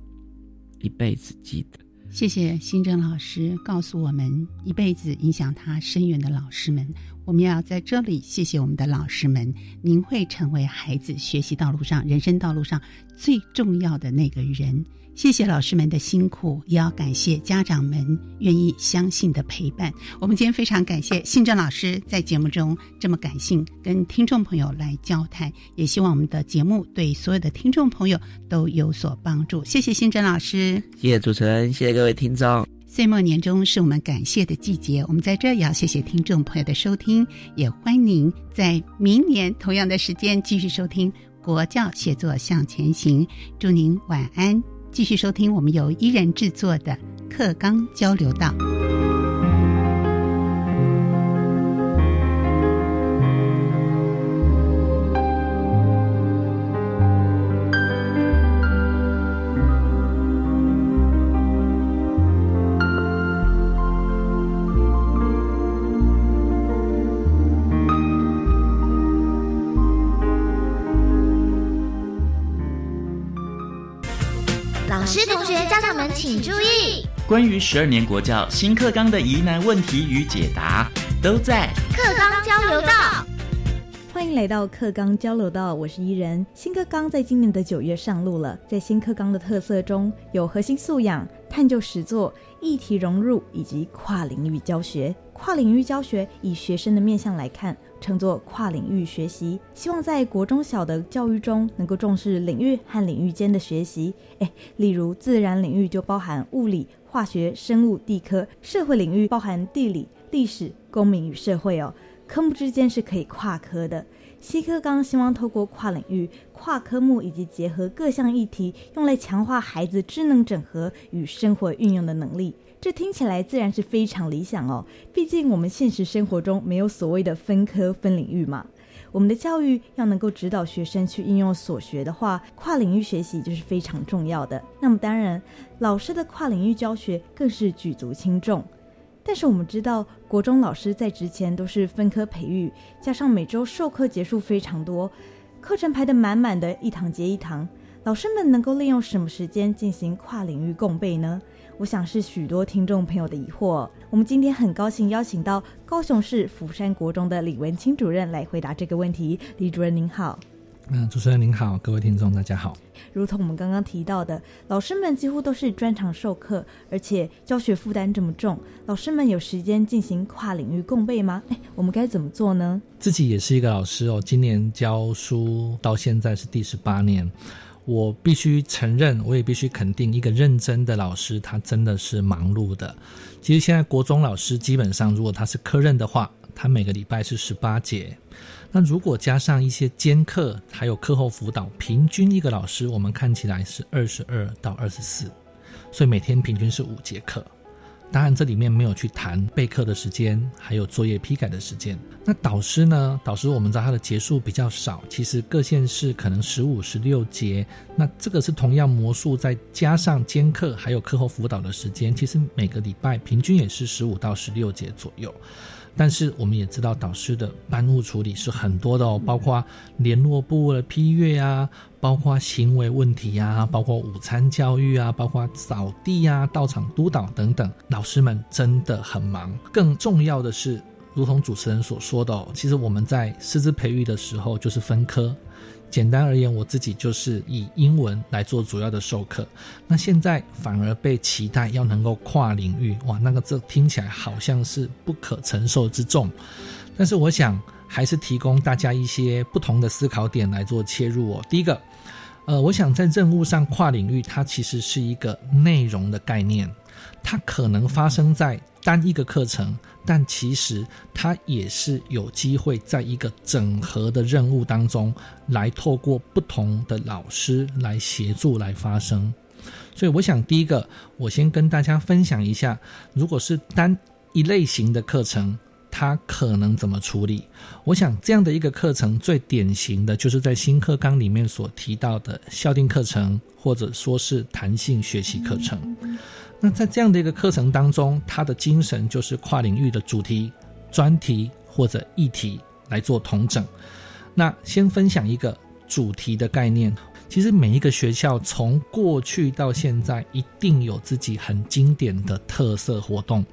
一辈子记得，谢谢新正老师告诉我们一辈子影响他深远的老师们。我们要在这里谢谢我们的老师们，您会成为孩子学习道路上、人生道路上最重要的那个人。谢谢老师们的辛苦，也要感谢家长们愿意相信的陪伴。我们今天非常感谢信正老师在节目中这么感性跟听众朋友来交谈，也希望我们的节目对所有的听众朋友都有所帮助。谢谢信正老师，谢谢主持人，谢谢各位听众。岁末年终是我们感谢的季节，我们在这也要谢谢听众朋友的收听，也欢迎您在明年同样的时间继续收听国教写作向前行。祝您晚安。继续收听我们由伊人制作的课纲交流道。关于十二年国教新课纲的疑难问题与解答，都在课纲交流道。欢迎来到课纲交流道，我是伊人。新课纲在今年的九月上路了，在新课纲的特色中有核心素养、探究实作、议题融入以及跨领域教学。跨领域教学以学生的面向来看，称作跨领域学习。希望在国中小的教育中能够重视领域和领域间的学习。诶，例如自然领域就包含物理、化学、生物、地科；社会领域包含地理、历史、公民与社会哦。科目之间是可以跨科的。西科刚希望透过跨领域、跨科目以及结合各项议题，用来强化孩子智能整合与生活运用的能力。这听起来自然是非常理想哦。毕竟我们现实生活中没有所谓的分科分领域嘛。我们的教育要能够指导学生去应用所学的话，跨领域学习就是非常重要的。那么当然，老师的跨领域教学更是举足轻重。但是我们知道，国中老师在职前都是分科培育，加上每周授课节数非常多，课程排得满满的，一堂接一堂。老师们能够利用什么时间进行跨领域共备呢？我想是许多听众朋友的疑惑。我们今天很高兴邀请到高雄市釜山国中的李文清主任来回答这个问题。李主任您好。嗯，主持人您好，各位听众大家好。如同我们刚刚提到的，老师们几乎都是专场授课，而且教学负担这么重，老师们有时间进行跨领域共备吗？哎，我们该怎么做呢？自己也是一个老师哦，今年教书到现在是第十八年，我必须承认，我也必须肯定，一个认真的老师，他真的是忙碌的。其实现在国中老师基本上，如果他是科任的话，他每个礼拜是十八节。那如果加上一些兼课，还有课后辅导，平均一个老师我们看起来是二十二到二十四，所以每天平均是五节课。当然这里面没有去谈备课的时间，还有作业批改的时间。那导师呢？导师我们知道他的节数比较少，其实各县市可能十五、十六节。那这个是同样魔术，再加上兼课还有课后辅导的时间，其实每个礼拜平均也是十五到十六节左右。但是我们也知道，导师的班务处理是很多的哦，包括联络部的批阅啊，包括行为问题啊，包括午餐教育啊，包括扫地啊、到场督导等等，老师们真的很忙。更重要的是，如同主持人所说的，其实我们在师资培育的时候就是分科。简单而言，我自己就是以英文来做主要的授课。那现在反而被期待要能够跨领域，哇，那个这听起来好像是不可承受之重。但是我想还是提供大家一些不同的思考点来做切入哦。第一个，呃，我想在任务上跨领域，它其实是一个内容的概念，它可能发生在单一个课程。但其实它也是有机会在一个整合的任务当中，来透过不同的老师来协助来发生。所以我想，第一个，我先跟大家分享一下，如果是单一类型的课程，它可能怎么处理？我想这样的一个课程，最典型的就是在新课纲里面所提到的校定课程，或者说是弹性学习课程。那在这样的一个课程当中，它的精神就是跨领域的主题、专题或者议题来做统整。那先分享一个主题的概念。其实每一个学校从过去到现在，一定有自己很经典的特色活动。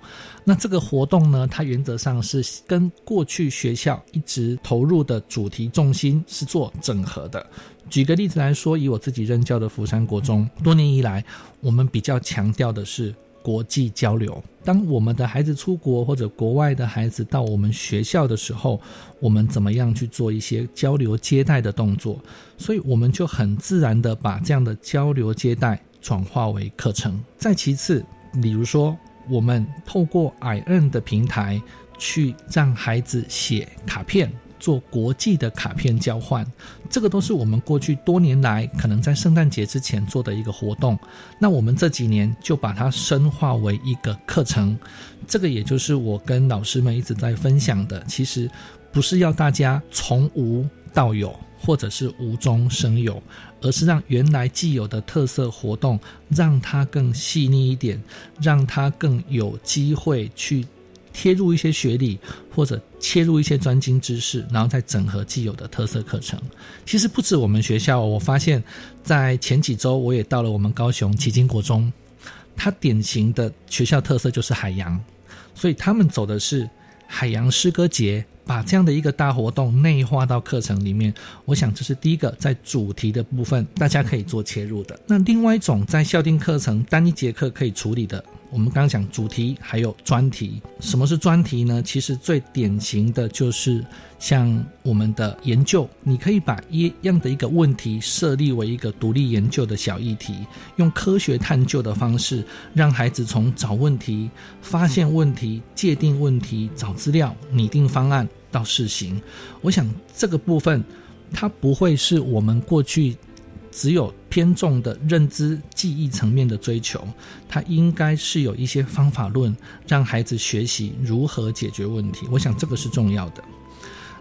那这个活动呢，它原则上是跟过去学校一直投入的主题重心是做整合的。举个例子来说，以我自己任教的福山国中，多年以来，我们比较强调的是国际交流。当我们的孩子出国或者国外的孩子到我们学校的时候，我们怎么样去做一些交流接待的动作？所以我们就很自然的把这样的交流接待转化为课程。再其次，比如说我们透过 i n 的平台去让孩子写卡片。做国际的卡片交换，这个都是我们过去多年来可能在圣诞节之前做的一个活动。那我们这几年就把它深化为一个课程，这个也就是我跟老师们一直在分享的。其实不是要大家从无到有，或者是无中生有，而是让原来既有的特色活动，让它更细腻一点，让它更有机会去。贴入一些学理，或者切入一些专精知识，然后再整合既有的特色课程。其实不止我们学校，我发现，在前几周我也到了我们高雄旗津国中，它典型的学校特色就是海洋，所以他们走的是海洋诗歌节把这样的一个大活动内化到课程里面，我想这是第一个在主题的部分大家可以做切入的。那另外一种在校定课程单一节课可以处理的。我们刚讲主题还有专题，什么是专题呢？其实最典型的就是像我们的研究，你可以把一样的一个问题设立为一个独立研究的小议题，用科学探究的方式，让孩子从找问题、发现问题、界定问题、找资料、拟定方案到试行。我想这个部分，它不会是我们过去。只有偏重的认知记忆层面的追求，它应该是有一些方法论，让孩子学习如何解决问题。我想这个是重要的。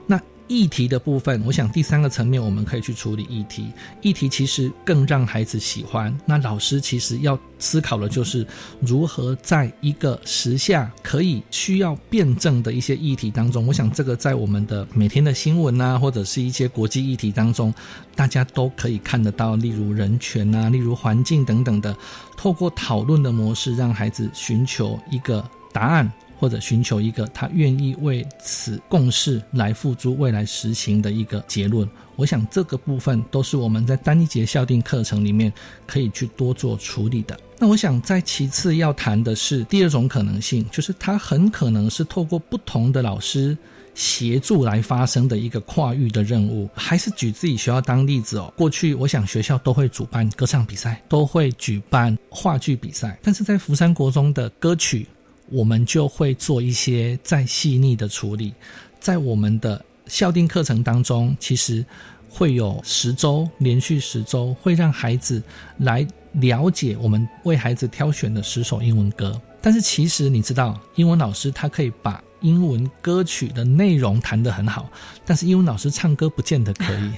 那。议题的部分，我想第三个层面我们可以去处理议题。议题其实更让孩子喜欢。那老师其实要思考的就是如何在一个时下可以需要辩证的一些议题当中，我想这个在我们的每天的新闻啊，或者是一些国际议题当中，大家都可以看得到，例如人权啊，例如环境等等的，透过讨论的模式，让孩子寻求一个答案。或者寻求一个他愿意为此共事来付诸未来实行的一个结论，我想这个部分都是我们在单一节校定课程里面可以去多做处理的。那我想在其次要谈的是第二种可能性，就是他很可能是透过不同的老师协助来发生的一个跨域的任务。还是举自己学校当例子哦，过去我想学校都会主办歌唱比赛，都会举办话剧比赛，但是在福山国中的歌曲。我们就会做一些再细腻的处理，在我们的校定课程当中，其实会有十周连续十周，会让孩子来了解我们为孩子挑选的十首英文歌。但是其实你知道，英文老师他可以把英文歌曲的内容弹得很好，但是英文老师唱歌不见得可以。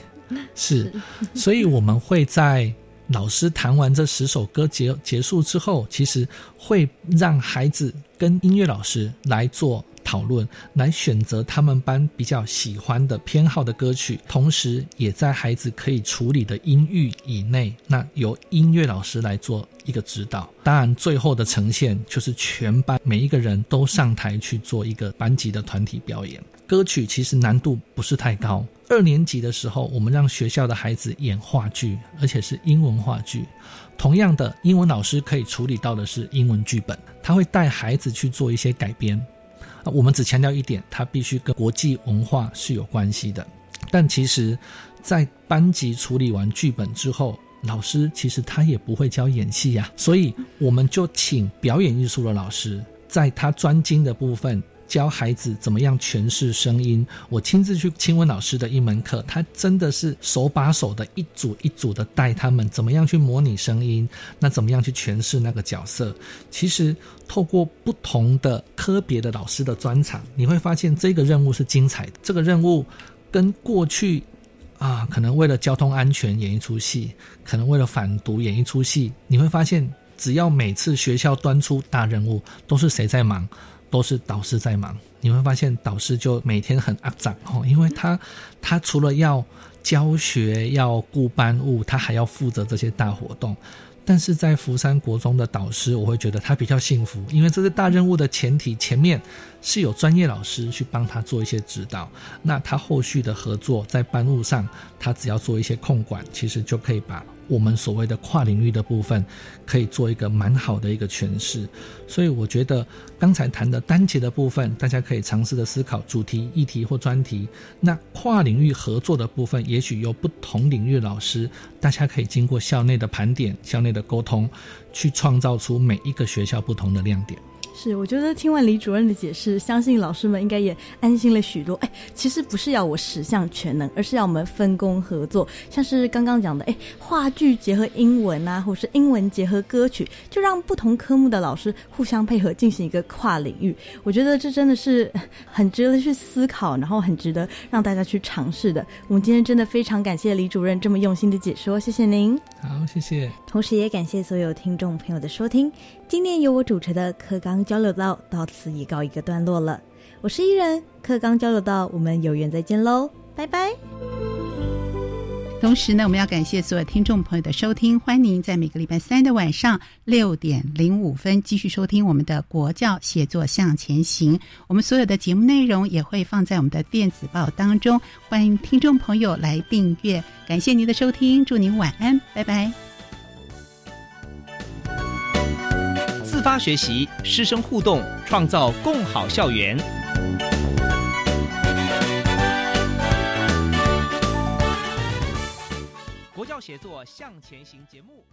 是，所以我们会在。老师弹完这十首歌结结束之后，其实会让孩子跟音乐老师来做讨论，来选择他们班比较喜欢的偏好的歌曲，同时也在孩子可以处理的音域以内，那由音乐老师来做一个指导。当然，最后的呈现就是全班每一个人都上台去做一个班级的团体表演。歌曲其实难度不是太高。二年级的时候，我们让学校的孩子演话剧，而且是英文话剧。同样的，英文老师可以处理到的是英文剧本，他会带孩子去做一些改编。我们只强调一点，他必须跟国际文化是有关系的。但其实，在班级处理完剧本之后，老师其实他也不会教演戏呀，所以我们就请表演艺术的老师，在他专精的部分。教孩子怎么样诠释声音，我亲自去亲文老师的一门课，他真的是手把手的一组一组的带他们怎么样去模拟声音，那怎么样去诠释那个角色。其实透过不同的科别的老师的专场，你会发现这个任务是精彩的。这个任务跟过去啊，可能为了交通安全演一出戏，可能为了反毒演一出戏，你会发现只要每次学校端出大任务，都是谁在忙？都是导师在忙，你会发现导师就每天很阿脏哦，因为他他除了要教学、要顾班务，他还要负责这些大活动。但是在福山国中的导师，我会觉得他比较幸福，因为这是大任务的前提，前面是有专业老师去帮他做一些指导。那他后续的合作在班务上，他只要做一些控管，其实就可以把。我们所谓的跨领域的部分，可以做一个蛮好的一个诠释，所以我觉得刚才谈的单节的部分，大家可以尝试的思考主题、议题或专题。那跨领域合作的部分，也许由不同领域老师，大家可以经过校内的盘点、校内的沟通，去创造出每一个学校不同的亮点。是，我觉得听完李主任的解释，相信老师们应该也安心了许多。哎，其实不是要我十项全能，而是要我们分工合作。像是刚刚讲的，哎，话剧结合英文啊，或是英文结合歌曲，就让不同科目的老师互相配合，进行一个跨领域。我觉得这真的是 很值得去思考，然后很值得让大家去尝试的。我们今天真的非常感谢李主任这么用心的解说，谢谢您。好，谢谢。同时也感谢所有听众朋友的收听。今年由我主持的课纲交流道到此已告一个段落了。我是伊人，课纲交流道，我们有缘再见喽，拜拜。同时呢，我们要感谢所有听众朋友的收听，欢迎您在每个礼拜三的晚上六点零五分继续收听我们的国教写作向前行。我们所有的节目内容也会放在我们的电子报当中，欢迎听众朋友来订阅。感谢您的收听，祝您晚安，拜拜。发学习，师生互动，创造共好校园。国教协作向前行节目。